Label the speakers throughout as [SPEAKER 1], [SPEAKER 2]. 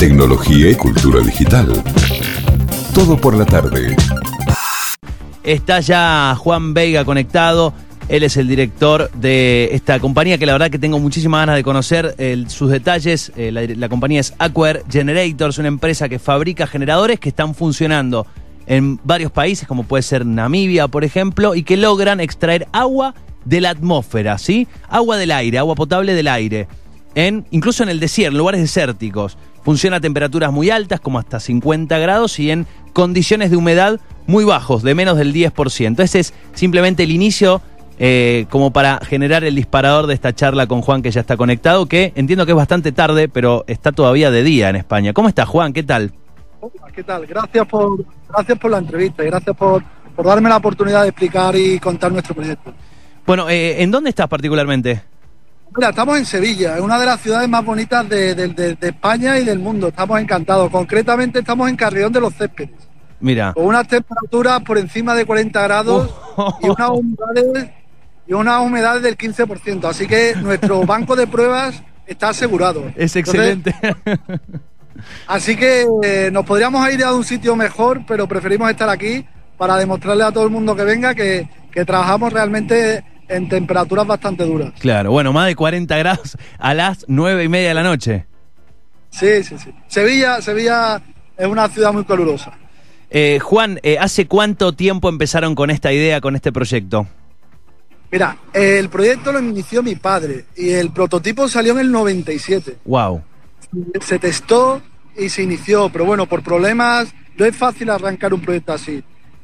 [SPEAKER 1] tecnología y cultura digital. Todo por la tarde.
[SPEAKER 2] Está ya Juan Veiga conectado. Él es el director de esta compañía que la verdad que tengo muchísimas ganas de conocer sus detalles. Eh, la, compañía es Aquer Generators, una empresa que fabrica generadores que están funcionando en varios países, como puede ser Namibia, por ejemplo, y que logran extraer agua de la atmósfera, ¿sí? Agua del aire, agua potable del aire. Incluso en el desierto, en lugares desérticos. Funciona a temperaturas muy altas, como hasta 50 grados, y en condiciones de humedad muy bajos, de menos del 10%. Ese es simplemente el inicio eh, como para generar el disparador de esta charla con Juan que ya está conectado, que entiendo que es bastante tarde, pero está todavía de día en España. ¿Cómo está Juan? ¿Qué tal?
[SPEAKER 3] Hola, ¿Qué tal? Gracias por, gracias por la entrevista y gracias por, por darme la oportunidad de explicar y contar nuestro proyecto.
[SPEAKER 2] Bueno, eh, ¿en dónde estás particularmente?
[SPEAKER 3] Mira, estamos en Sevilla, es una de las ciudades más bonitas de, de- de- de España y del mundo. Estamos encantados. Concretamente estamos en Carrión de los Céspedes,
[SPEAKER 2] Mira.
[SPEAKER 3] con unas temperaturas por encima de 40 grados y unas humedades, y unas humedades del 15%. Así que nuestro banco de pruebas está asegurado.
[SPEAKER 2] Es
[SPEAKER 3] Entonces,
[SPEAKER 2] excelente.
[SPEAKER 3] Así que eh, nos podríamos ir a un sitio mejor, pero preferimos estar aquí para demostrarle a todo el mundo que venga que, que trabajamos realmente en temperaturas bastante duras.
[SPEAKER 2] claro, bueno, más de 40 grados a las 9 y media de la noche.
[SPEAKER 3] Sí, sí, sí. Sevilla, Sevilla es una ciudad muy calurosa.
[SPEAKER 2] Eh, Juan, eh, ¿hace cuánto tiempo empezaron con esta idea, con este proyecto?
[SPEAKER 3] Mira, el proyecto lo inició mi padre y el prototipo salió en el 97.
[SPEAKER 2] Wow.
[SPEAKER 3] Se testó y se inició, pero bueno, por problemas no es fácil arrancar un proyecto así.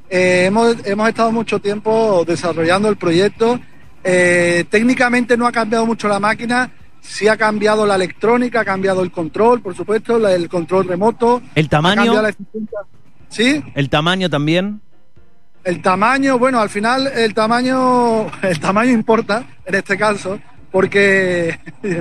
[SPEAKER 3] Eh, hemos, hemos estado mucho tiempo desarrollando el proyecto. Eh, técnicamente no ha cambiado mucho la máquina, sí ha cambiado la electrónica, ha cambiado el control, por supuesto, la- el control remoto.
[SPEAKER 2] ¿El tamaño?
[SPEAKER 3] la. Sí,
[SPEAKER 2] ¿El tamaño también?
[SPEAKER 3] el tamaño, bueno, al final el tamaño, el tamaño importa en este caso, porque,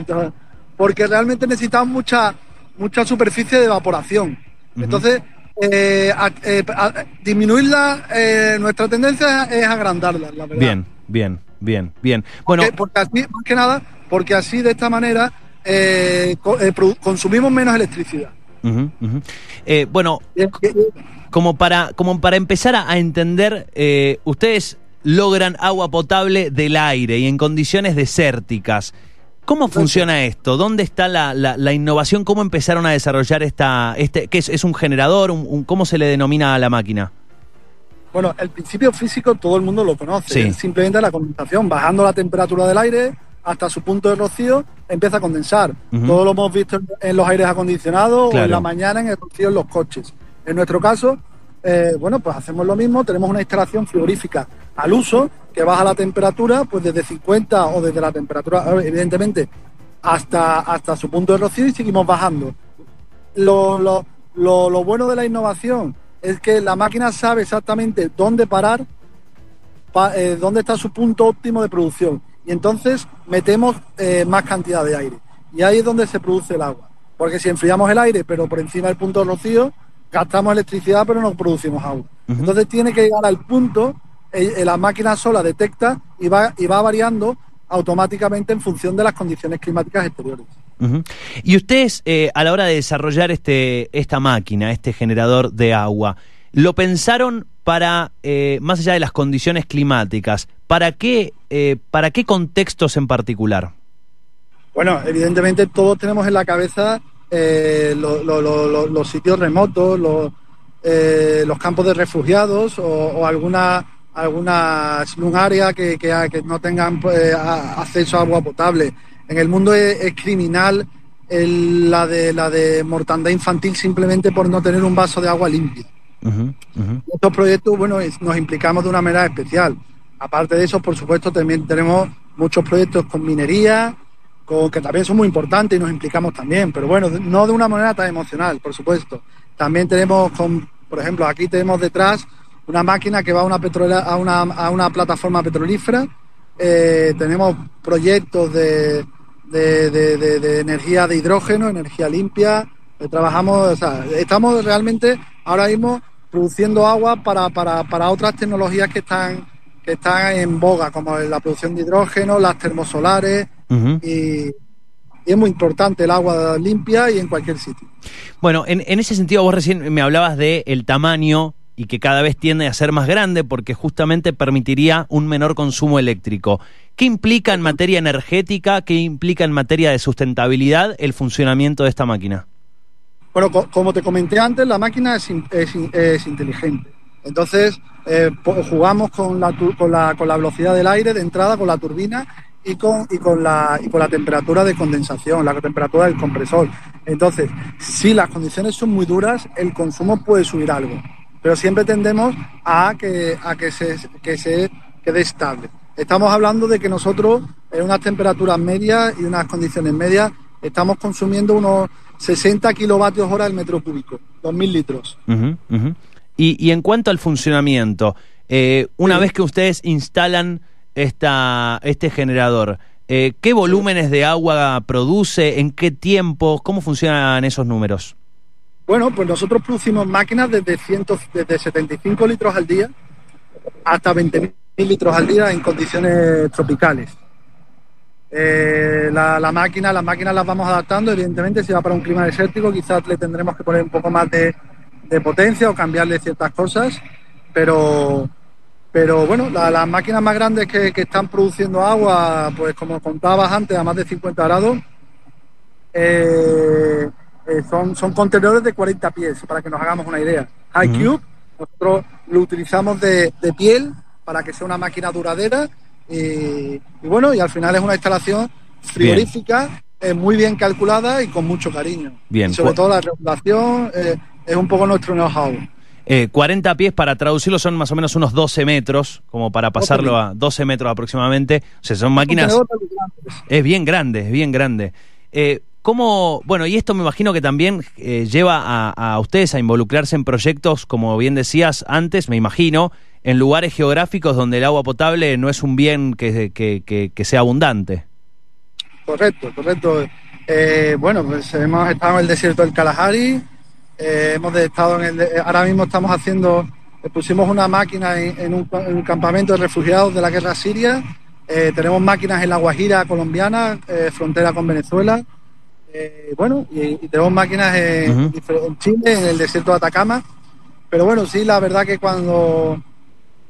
[SPEAKER 3] porque realmente necesitamos mucha, mucha superficie de evaporación. Entonces, eh, a- eh, a- disminuirla, eh, nuestra tendencia es agrandarla, la verdad.
[SPEAKER 2] Bien, bien, bien, bien. Bueno,
[SPEAKER 3] Porque, porque así, más que nada, porque así de esta manera eh, eh, consumimos menos electricidad.
[SPEAKER 2] Eh, bueno, como para, como para empezar a, a entender, eh, ustedes logran agua potable del aire y en condiciones desérticas. ¿Cómo funciona esto? ¿Dónde está la, la- la innovación? ¿Cómo empezaron a desarrollar esta, este, qué es, es un generador? Un- un- ¿Cómo se le denomina a la máquina?
[SPEAKER 3] Bueno, el principio físico todo el mundo lo conoce.
[SPEAKER 2] Sí.
[SPEAKER 3] Es simplemente la condensación. Bajando la temperatura del aire hasta su punto de rocío, empieza a condensar. Todo lo hemos visto en, los aires acondicionados o en la mañana en el rocío en los coches. En nuestro caso, eh, bueno, pues hacemos lo mismo. Tenemos una instalación frigorífica al uso que baja la temperatura, pues desde 50 o desde la temperatura, evidentemente, hasta, hasta su punto de rocío y seguimos bajando lo, lo, lo, lo bueno de la innovación es que la máquina sabe exactamente dónde parar, pa- eh, dónde está su punto óptimo de producción. Y entonces metemos eh, más cantidad de aire. Y ahí es donde se produce el agua. Porque si enfriamos el aire, pero por encima del punto de rocío, gastamos electricidad, pero no producimos agua. Entonces tiene que llegar al punto, eh, la máquina sola detecta y va, y va variando automáticamente en función de las condiciones climáticas exteriores.
[SPEAKER 2] Y ustedes, eh, a la hora de desarrollar este, esta máquina, este generador de agua, ¿lo pensaron para, eh, más allá de las condiciones climáticas, para qué, eh, para qué contextos en particular?
[SPEAKER 3] Bueno, evidentemente todos tenemos en la cabeza lo- lo- lo- lo- los sitios remotos, los, campos de refugiados o, o alguna algunas slum áreas que, que, no tengan acceso a agua potable. En el mundo es, es criminal el- la de la de mortandad infantil simplemente por no tener un vaso de agua limpia.
[SPEAKER 2] Ujú.
[SPEAKER 3] Estos proyectos, bueno, nos implicamos de una manera especial. Aparte de eso, por supuesto, también tenemos muchos proyectos con minería, con, que también son muy importantes y nos implicamos también, pero bueno, no de una manera tan emocional, por supuesto. También tenemos, con, por ejemplo, aquí tenemos detrás una máquina que va a una, petrolera, a una, a una plataforma petrolífera. Eh, tenemos proyectos de, de, de- de- de energía de hidrógeno, energía limpia. Eh, trabajamos, o sea, estamos realmente ahora mismo produciendo agua para, para, para otras tecnologías que están, que están en boga, como la producción de hidrógeno, las termosolares y, y es muy importante el agua limpia y en cualquier sitio.
[SPEAKER 2] Bueno, en, en ese sentido vos recién me hablabas de el tamaño y que cada vez tiende a ser más grande porque justamente permitiría un menor consumo eléctrico. ¿Qué implica en materia energética, qué implica en materia de sustentabilidad el funcionamiento de esta máquina?
[SPEAKER 3] Bueno, co como te comenté antes, la máquina es, inteligente. Entonces, eh, jugamos con la, con, la, con la velocidad del aire de entrada, con la turbina y con la temperatura de condensación, la temperatura del compresor. Entonces, si las condiciones son muy duras, el consumo puede subir algo pero siempre tendemos a que, a que, se, que se quede estable. Estamos hablando de que nosotros en unas temperaturas medias y unas condiciones medias estamos consumiendo unos 60 kilovatios hora el metro cúbico, 2.000 litros.
[SPEAKER 2] Y, y, en cuanto al funcionamiento, eh, una vez que ustedes instalan esta, este generador, eh, ¿qué volúmenes de agua produce? ¿En qué tiempo? ¿Cómo funcionan esos números?
[SPEAKER 3] Bueno, pues nosotros producimos máquinas desde, ciento, desde 75 litros al día hasta 20.000 litros al día en condiciones tropicales. Eh, la, máquina, las máquinas las vamos adaptando, evidentemente, si va para un clima desértico, quizás le tendremos que poner un poco más de, potencia o cambiarle ciertas cosas, pero, pero bueno, las máquinas más grandes que, que, están produciendo agua, pues como contabas antes, a más de 50 grados, eh, eh, son, son contenedores de 40 pies, para que nos hagamos una idea. High Cube, nosotros lo utilizamos de, piel para que sea una máquina duradera y, bueno, y al final es una instalación frigorífica eh, muy bien calculada y con mucho cariño.
[SPEAKER 2] Bien.
[SPEAKER 3] sobre todo la regulación eh, es un poco nuestro know-how.
[SPEAKER 2] 40 pies para traducirlo son más o menos unos 12 metros, como para pasarlo a 12 metros aproximadamente. O sea, son máquinas... Es bien grande, es bien grande. ¿Cómo, bueno, y esto me imagino que también eh, lleva a, ustedes a involucrarse en proyectos, como bien decías antes, me imagino, en lugares geográficos donde el agua potable no es un bien que, que, sea abundante.
[SPEAKER 3] Correcto, correcto. Eh, bueno, pues hemos estado en el desierto del Kalahari, eh, hemos estado en el, ahora mismo estamos haciendo, pusimos una máquina en, un, campamento de refugiados de la guerra siria, tenemos máquinas en la Guajira colombiana, frontera con Venezuela, eh, bueno, y, tenemos máquinas en, Chile, en el desierto de Atacama. Pero bueno, sí, la verdad que cuando,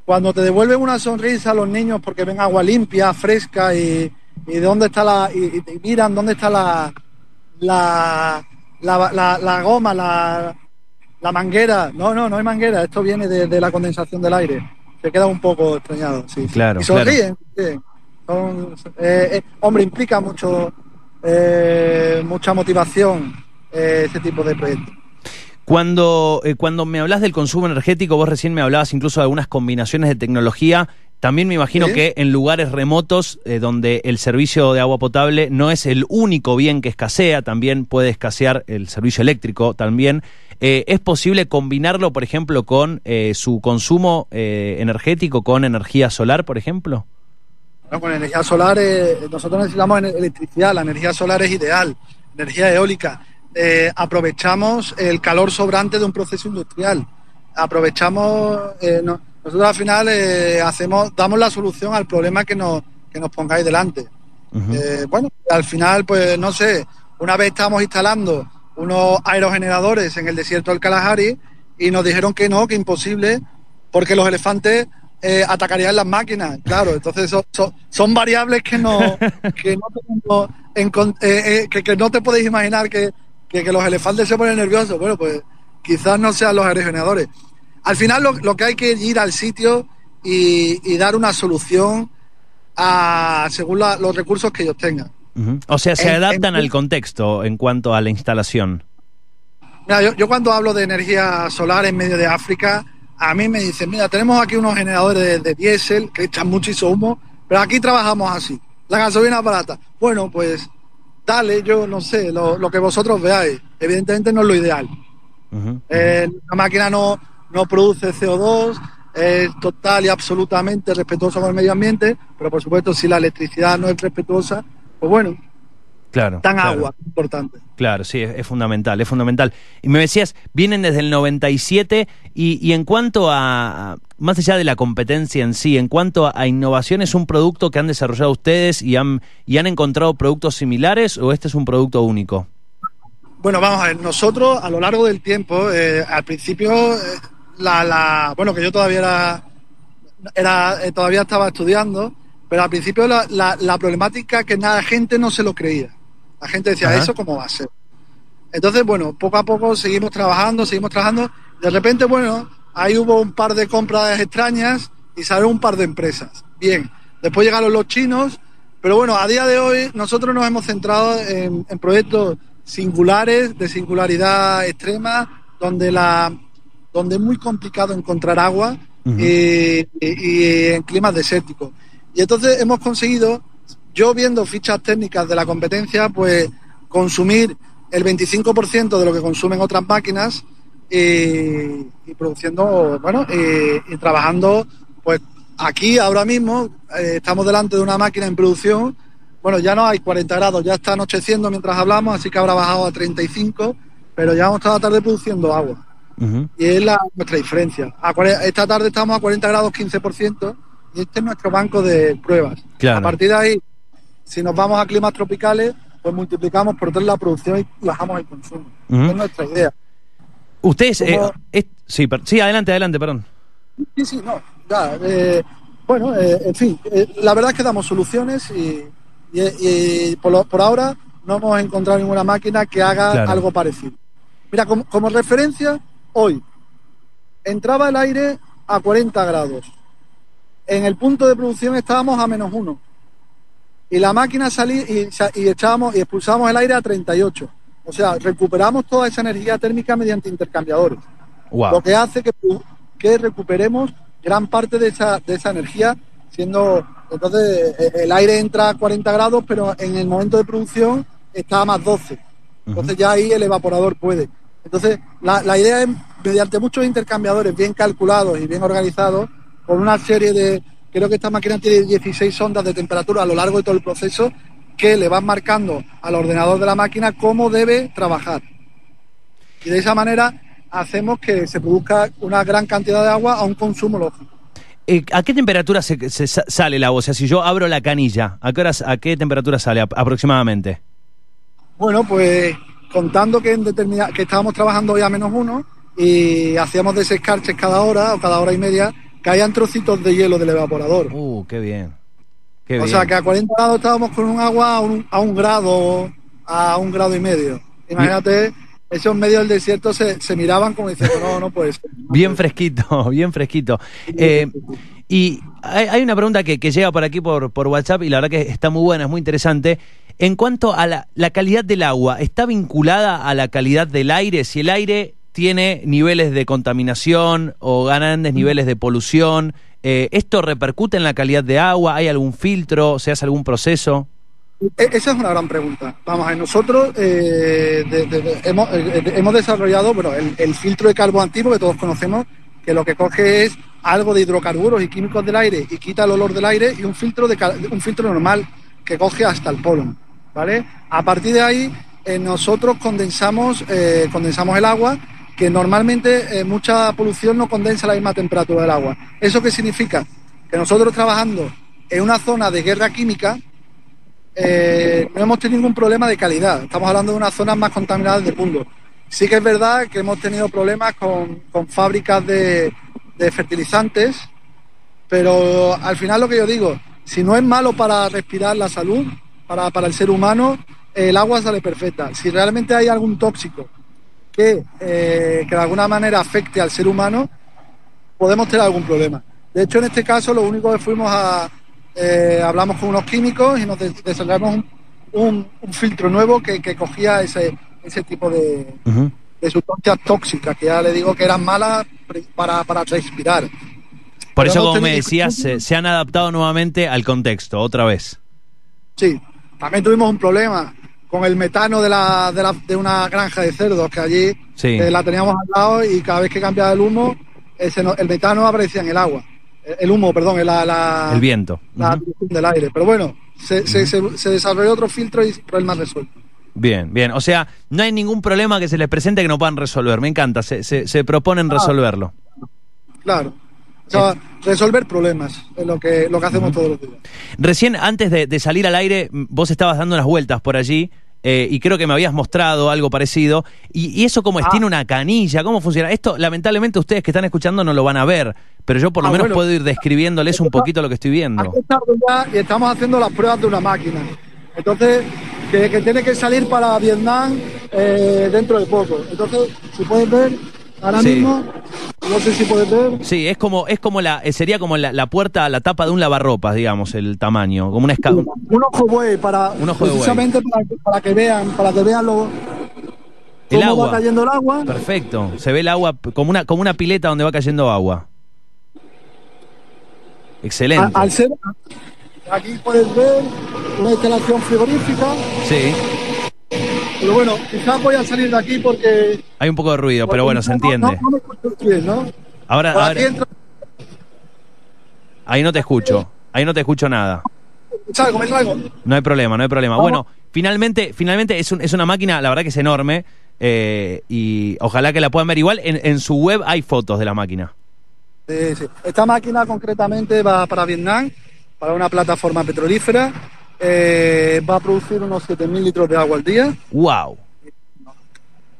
[SPEAKER 3] cuando te devuelven una sonrisa a los niños porque ven agua limpia, fresca y, y dónde está la. Y, miran dónde está la. La, la, goma, la, la manguera. No, no, no hay manguera. Esto viene de, la condensación del aire. Se queda un poco extrañado, sí.
[SPEAKER 2] Claro.
[SPEAKER 3] Y sonríen. Eh, eh, hombre, implica mucho eh, mucha motivación eh, ese tipo de proyectos.
[SPEAKER 2] Cuando, eh, cuando me hablas del consumo energético, vos recién me hablabas incluso de algunas combinaciones de tecnología. También me imagino que en lugares remotos donde el servicio de agua potable no es el único bien que escasea, también puede escasear el servicio eléctrico también. ¿Es posible combinarlo, por ejemplo, con su consumo energético, con energía solar, por ejemplo?
[SPEAKER 3] Con energía solar, eh, nosotros necesitamos electricidad, la energía solar es ideal, energía eólica. Eh, aprovechamos el calor sobrante de un proceso industrial. Aprovechamos, eh, nosotros al final hacemos, damos la solución al problema que nos, que nos pongáis delante. bueno, al final, pues no sé, una vez estamos instalando unos aerogeneradores en el desierto del Kalahari y nos dijeron que no, que imposible, porque los elefantes eh, atacarían las máquinas, claro. Entonces son, variables que no, que no, eh, eh, que, no te podéis imaginar que, los elefantes se ponen nerviosos. Bueno, pues quizás no sean los regeneradores. Al final lo, que hay que ir al sitio y, dar una solución a, según los recursos que ellos tengan.
[SPEAKER 2] O sea, se adaptan al contexto en cuanto a la instalación.
[SPEAKER 3] yo, yo cuando hablo de energía solar en medio de África, a mí me dicen, mira, tenemos aquí unos generadores de, diésel que echan muchísimo humo, pero aquí trabajamos así. La gasolina barata. Bueno, pues dale, yo no sé, lo, que vosotros veáis. Evidentemente no es lo ideal. Eh, la máquina no, no produce CO2, es total y absolutamente respetuosa con el medio ambiente, pero por supuesto si la electricidad no es respetuosa, pues bueno,
[SPEAKER 2] Claro. Claro.
[SPEAKER 3] agua, importante.
[SPEAKER 2] Claro, sí, es, es fundamental, es fundamental. Y me decías, vienen desde el 97 y, y en cuanto a, a- más allá de la competencia en sí, en cuanto a, a innovación, ¿es un producto que han desarrollado ustedes y han, y han encontrado productos similares o este es un producto único?
[SPEAKER 3] Bueno, vamos a ver, nosotros a lo largo del tiempo, eh, al principio, eh, la, la, bueno, que yo todavía era, era eh, todavía estaba estudiando, pero al principio la, la, la problemática que la gente no se lo creía. La gente decía,
[SPEAKER 2] Ajá.
[SPEAKER 3] ¿eso cómo va a ser? Entonces, bueno, poco a poco seguimos trabajando, seguimos trabajando. De repente, bueno, ahí hubo un par de compras extrañas y salieron un par de empresas. Bien, después llegaron los chinos, pero bueno, a día de hoy nosotros nos hemos centrado en, en proyectos singulares, de singularidad extrema, donde, la, donde es muy complicado encontrar agua y, y- y en climas desérticos. Y entonces hemos conseguido, yo viendo fichas técnicas de la competencia, pues consumir el 25% de lo que consumen otras máquinas y, y produciendo, bueno, y, y trabajando, pues aquí ahora mismo eh, estamos delante de una máquina en producción. Bueno, ya no hay 40 grados, ya está anocheciendo mientras hablamos, así que habrá bajado a 35, pero ya hemos estado tarde produciendo agua y es la, nuestra diferencia. A esta tarde estamos a 40 grados 15% y este es nuestro banco de pruebas.
[SPEAKER 2] Claro.
[SPEAKER 3] A partir de ahí, si nos vamos a climas tropicales, pues multiplicamos por tres la producción y bajamos el consumo. Es nuestra idea.
[SPEAKER 2] Ustedes, eh, es- sí, per- sí, adelante, adelante, perdón.
[SPEAKER 3] Sí, sí, no. Ya, eh, bueno, eh, en fin, eh, la verdad es que damos soluciones y, y- y por, lo- por ahora no hemos encontrado ninguna máquina que haga
[SPEAKER 2] Claro.
[SPEAKER 3] algo parecido. Mira, como, como referencia, hoy entraba el aire a 40 grados. En el punto de producción estábamos a menos uno. Y la máquina salía y, y echábamos y expulsábamos el aire a 38. O sea, recuperamos toda esa energía térmica mediante intercambiadores
[SPEAKER 2] Wow.
[SPEAKER 3] lo que hace que, que recuperemos gran parte de esa, de esa energía, siendo entonces eh, el aire entra a 40 grados, pero en el momento de producción está a más 12. Entonces ya ahí el evaporador puede. Entonces la, la idea es, mediante muchos intercambiadores bien calculados y bien organizados, con una serie de, creo que esta máquina tiene 16 ondas de temperatura a lo largo de todo el proceso, que le van marcando al ordenador de la máquina cómo debe trabajar. Y de esa manera hacemos que se produzca una gran cantidad de agua a un consumo lógico.
[SPEAKER 2] Eh, ¿A qué temperatura se, se sa- sale el agua? O sea, si yo abro la canilla, ¿a qué, horas, a qué temperatura sale ap- aproximadamente?
[SPEAKER 3] Bueno, pues contando que, en determina- que estábamos trabajando hoy a menos uno y hacíamos desescarches cada hora o cada hora y media, caían trocitos de hielo del evaporador.
[SPEAKER 2] Uh, qué bien. Qué
[SPEAKER 3] o
[SPEAKER 2] bien.
[SPEAKER 3] sea que a 40 grados estábamos con un agua a un, a un grado, a un grado y medio. Imagínate, esos medios del desierto se, se miraban como diciendo, no, no puede ser.
[SPEAKER 2] Bien fresquito, bien fresquito. Eh, y hay, hay una pregunta que, que llega por aquí por, por WhatsApp y la verdad que está muy buena, es muy interesante. En cuanto a la, la calidad del agua, ¿está vinculada a la calidad del aire? Si el aire tiene niveles de contaminación o grandes niveles de polución, eh, ¿esto repercute en la calidad de agua? ¿Hay algún filtro? ¿Se hace algún proceso?
[SPEAKER 3] E- Esa es una gran pregunta. Vamos a ver, nosotros eh, de- de- de- hemos, eh, de- hemos desarrollado bueno, el, el filtro de carbono activo que todos conocemos, que lo que coge es algo de hidrocarburos y químicos del aire y quita el olor del aire, y un filtro, de, cal- un filtro normal que coge hasta el polen. ¿vale? A partir de ahí, eh, nosotros condensamos, eh, condensamos el agua, que normalmente eh, mucha polución no condensa la misma temperatura del agua. ¿Eso qué significa? Que nosotros trabajando en una zona de guerra química, eh, no hemos tenido ningún problema de calidad. Estamos hablando de unas zonas más contaminadas del mundo. Sí que es verdad que hemos tenido problemas con, con fábricas de, de fertilizantes, pero al final lo que yo digo, si no es malo para respirar la salud, para, para el ser humano, el agua sale perfecta. Si realmente hay algún tóxico que, eh, que de alguna manera afecte al ser humano, podemos tener algún problema. De hecho, en este caso, lo único que fuimos a. eh, hablamos con unos químicos y nos des- desarrollamos un, un- un filtro nuevo que, que cogía ese, ese tipo de, sustancias tóxicas, que ya le digo que eran malas para, para respirar.
[SPEAKER 2] Por eso, como me decías, se, se han adaptado nuevamente al contexto, otra vez.
[SPEAKER 3] Sí, también tuvimos un problema con el metano de, la, de, la- de una granja de cerdos, que allí
[SPEAKER 2] Sí.
[SPEAKER 3] eh, la teníamos al lado y cada vez que cambiaba el humo, ese el metano aparecía en el agua. el humo, perdón, la, la
[SPEAKER 2] el viento.
[SPEAKER 3] La uh del aire. Pero bueno, se, se, se, desarrolló otro filtro y problema resuelto.
[SPEAKER 2] Bien, bien. O sea, no hay ningún problema que se les presente que no puedan resolver. Me encanta. Se, se, proponen resolverlo.
[SPEAKER 3] Claro. O sea, resolver problemas es lo que, lo que hacemos todos los días.
[SPEAKER 2] Recién, antes de, salir al aire, vos estabas dando unas vueltas por allí. Eh, y creo que me habías mostrado algo parecido. ¿Y, eso cómo es? Ah. ¿Tiene una canilla? ¿Cómo funciona? Esto, lamentablemente, ustedes que están escuchando no lo van a ver, pero yo por lo ah, menos puedo ir describiéndoles un poquito lo que estoy viendo.
[SPEAKER 3] y estamos haciendo las pruebas de una máquina. Entonces, que, tiene que salir para Vietnam eh, dentro de poco. Entonces, si puedes ver, ahora mismo, no sé si puedes ver.
[SPEAKER 2] Sí, es como, es como la, eh, sería como la, puerta, la tapa de un lavarropas, digamos, el tamaño, como una escala.
[SPEAKER 3] Un, ojo buey para, precisamente Para, que vean, para que vean lo,
[SPEAKER 2] el agua.
[SPEAKER 3] va cayendo el agua.
[SPEAKER 2] Perfecto, se ve el agua como una, como una pileta donde va cayendo agua. Excelente.
[SPEAKER 3] al ser, aquí puedes ver una instalación frigorífica.
[SPEAKER 2] Sí.
[SPEAKER 3] Pero bueno, quizás voy a salir de aquí porque...
[SPEAKER 2] Hay un poco de ruido, pero bueno, se entiende.
[SPEAKER 3] No, me bien, ¿no?
[SPEAKER 2] Ahora, ahora... Ahí no te escucho. Ahí no te escucho nada.
[SPEAKER 3] Salgo, me salgo.
[SPEAKER 2] No hay problema, no hay problema. Bueno, finalmente, finalmente es, un, es una máquina, la verdad que es enorme. Eh, y ojalá que la puedan ver igual. En, en su web hay fotos de la máquina.
[SPEAKER 3] Sí, sí. Esta máquina concretamente va para Vietnam, para una plataforma petrolífera eh, va a producir unos 7.000 litros de agua al día.
[SPEAKER 2] ¡Wow!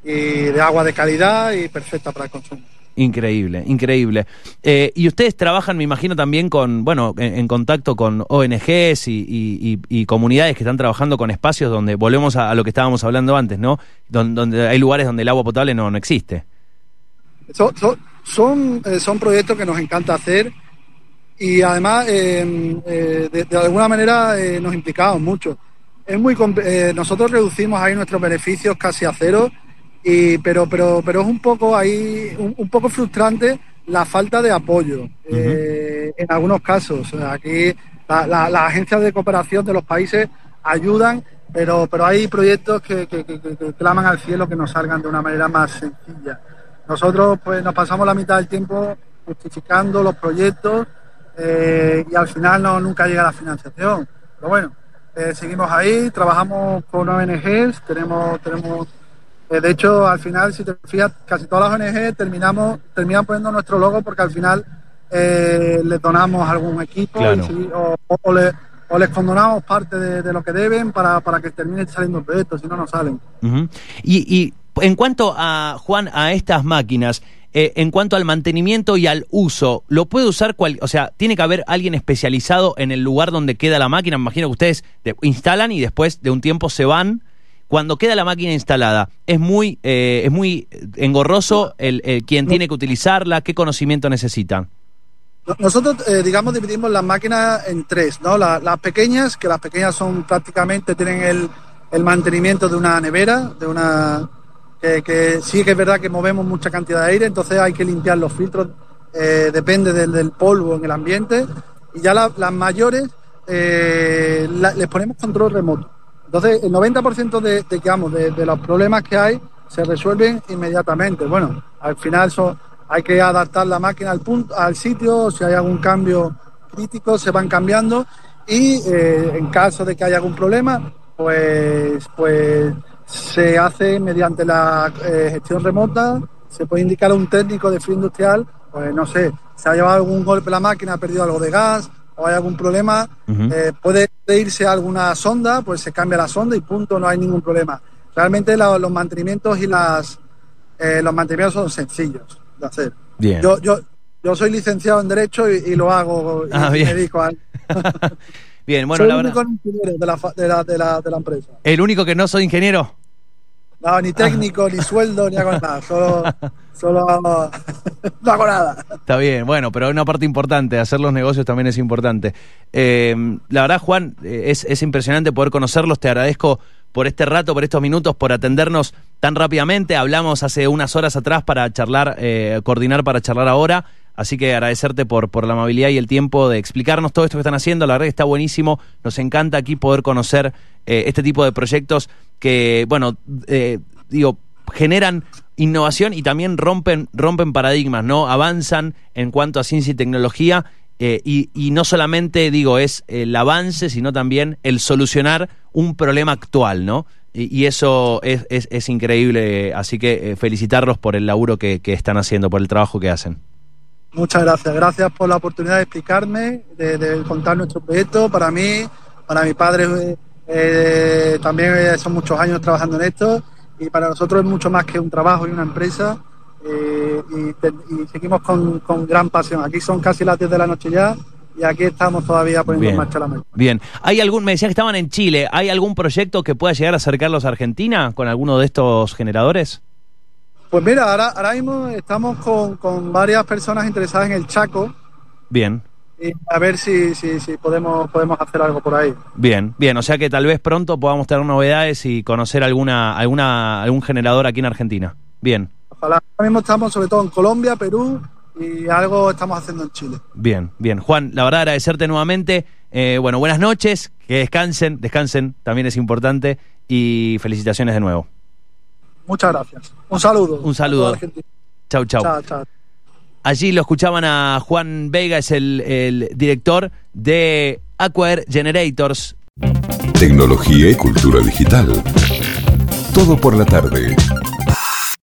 [SPEAKER 3] Y de agua de calidad y perfecta para el consumo.
[SPEAKER 2] Increíble, increíble. Eh, y ustedes trabajan, me imagino, también con, bueno, en, contacto con ONGs y, comunidades que están trabajando con espacios donde, volvemos a, lo que estábamos hablando antes, ¿no? donde hay lugares donde el agua potable no, no existe.
[SPEAKER 3] son, eh, son proyectos que nos encanta hacer y además em, eh, de, alguna manera eh, nos implicamos mucho. Es muy eh, nosotros reducimos ahí nuestros beneficios casi a cero, y, pero, pero, pero es un poco ahí un, poco frustrante la falta de apoyo en algunos casos. Aquí las agencias de cooperación de los países ayudan, pero, pero hay proyectos que, que, que claman al cielo que nos salgan de una manera más sencilla. Nosotros pues nos pasamos la mitad del tiempo justificando los proyectos eh, y al final no, nunca llega la financiación. Pero bueno, eh, seguimos ahí, trabajamos con ONGs, tenemos, tenemos eh, de hecho, al final, si te fijas, casi todas las ONGs terminamos, terminan poniendo nuestro logo porque al final les donamos algún equipo o, les condonamos parte de, lo que deben para, para que termine saliendo el proyecto, si no, no salen.
[SPEAKER 2] y, y en cuanto a, Juan, a estas máquinas, eh, en cuanto al mantenimiento y al uso, ¿lo puede usar cual, o sea, tiene que haber alguien especializado en el lugar donde queda la máquina? Me imagino que ustedes instalan y después de un tiempo se van. Cuando queda la máquina instalada, ¿es muy, eh, es muy engorroso el, quien tiene que utilizarla? ¿Qué conocimiento necesitan?
[SPEAKER 3] Nosotros, eh, digamos, dividimos las máquinas en tres, ¿no? las pequeñas, que las pequeñas son prácticamente, tienen el, el mantenimiento de una nevera, de una, que, sí que es verdad que movemos mucha cantidad de aire, entonces hay que limpiar los filtros, eh, depende del, polvo en el ambiente, y ya las mayores eh, les ponemos control remoto. Entonces, el 90% de, de, de, los problemas que hay se resuelven inmediatamente. Bueno, al final hay que adaptar la máquina al, punto, al sitio, si hay algún cambio crítico se van cambiando y eh, en caso de que haya algún problema, pues, pues se hace mediante la eh, gestión remota, se puede indicar a un técnico de frío industrial, pues no sé, se ha llevado algún golpe la máquina, ha perdido algo de gas o hay algún problema, eh, puede irse a alguna sonda, pues se cambia la sonda y punto, no hay ningún problema. Realmente los mantenimientos y las eh, los mantenimientos son sencillos de hacer. Yo, yo, yo soy licenciado en Derecho y, lo hago y
[SPEAKER 2] ah,
[SPEAKER 3] me dedico a
[SPEAKER 2] Bien, bueno,
[SPEAKER 3] soy el único ingeniero de la, de, la, de, la, de la empresa.
[SPEAKER 2] ¿El único que no soy ingeniero?
[SPEAKER 3] No, ni técnico, ni sueldo, ni hago nada. Solo, solo no hago nada.
[SPEAKER 2] Está bien, bueno, pero una parte importante, hacer los negocios también es importante. Eh, la verdad, Juan, eh, es, es impresionante poder conocerlos. Te agradezco por este rato, por estos minutos, por atendernos tan rápidamente. Hablamos hace unas horas atrás para charlar, eh, coordinar para charlar ahora. Así que agradecerte por, por la amabilidad y el tiempo de explicarnos todo esto que están haciendo. La verdad que está buenísimo. Nos encanta aquí poder conocer eh, este tipo de proyectos que, bueno, eh, digo, generan innovación y también rompen, rompen paradigmas, ¿no? Avanzan en cuanto a ciencia y tecnología eh, y, y no solamente, digo, es el avance, sino también el solucionar un problema actual, ¿no? Y, y eso es, es- es increíble, así que eh, felicitarlos por el laburo que, que están haciendo, por el trabajo que hacen.
[SPEAKER 3] Muchas gracias. Gracias por la oportunidad de explicarme, de, de contar nuestro proyecto. Para mí, para mi padre, eh, también eh, son muchos años trabajando en esto y para nosotros es mucho más que un trabajo y una empresa. eh, y, te- y seguimos con, con gran pasión. Aquí son casi las 10 de la noche ya y aquí estamos todavía poniendo
[SPEAKER 2] Bien.
[SPEAKER 3] en marcha la máquina.
[SPEAKER 2] Bien, ¿hay algún, me decían que estaban en Chile, ¿hay algún proyecto que pueda llegar a acercarlos a Argentina con alguno de estos generadores?
[SPEAKER 3] Pues mira, ahora, ahora mismo estamos con, con varias personas interesadas en el Chaco
[SPEAKER 2] Bien,
[SPEAKER 3] y a ver si, si, si podemos, podemos hacer algo por ahí.
[SPEAKER 2] bien, bien, o sea que tal vez pronto podamos tener novedades y conocer alguna, alguna, algún generador aquí en Argentina. Bien,
[SPEAKER 3] Ojalá. Ahora mismo estamos sobre todo en Colombia, Perú y algo estamos haciendo en Chile.
[SPEAKER 2] bien, bien. Juan, la verdad agradecerte nuevamente. Eh, bueno, buenas noches, que descansen, descansen, también es importante, y felicitaciones de nuevo.
[SPEAKER 3] Muchas gracias. Un saludo.
[SPEAKER 2] Un saludo. Chau, chau.
[SPEAKER 3] Chao, chao.
[SPEAKER 2] Allí lo escuchaban a Juan Vega, es el, el director de Aquair Generators.
[SPEAKER 1] Tecnología y cultura digital. Todo por la tarde.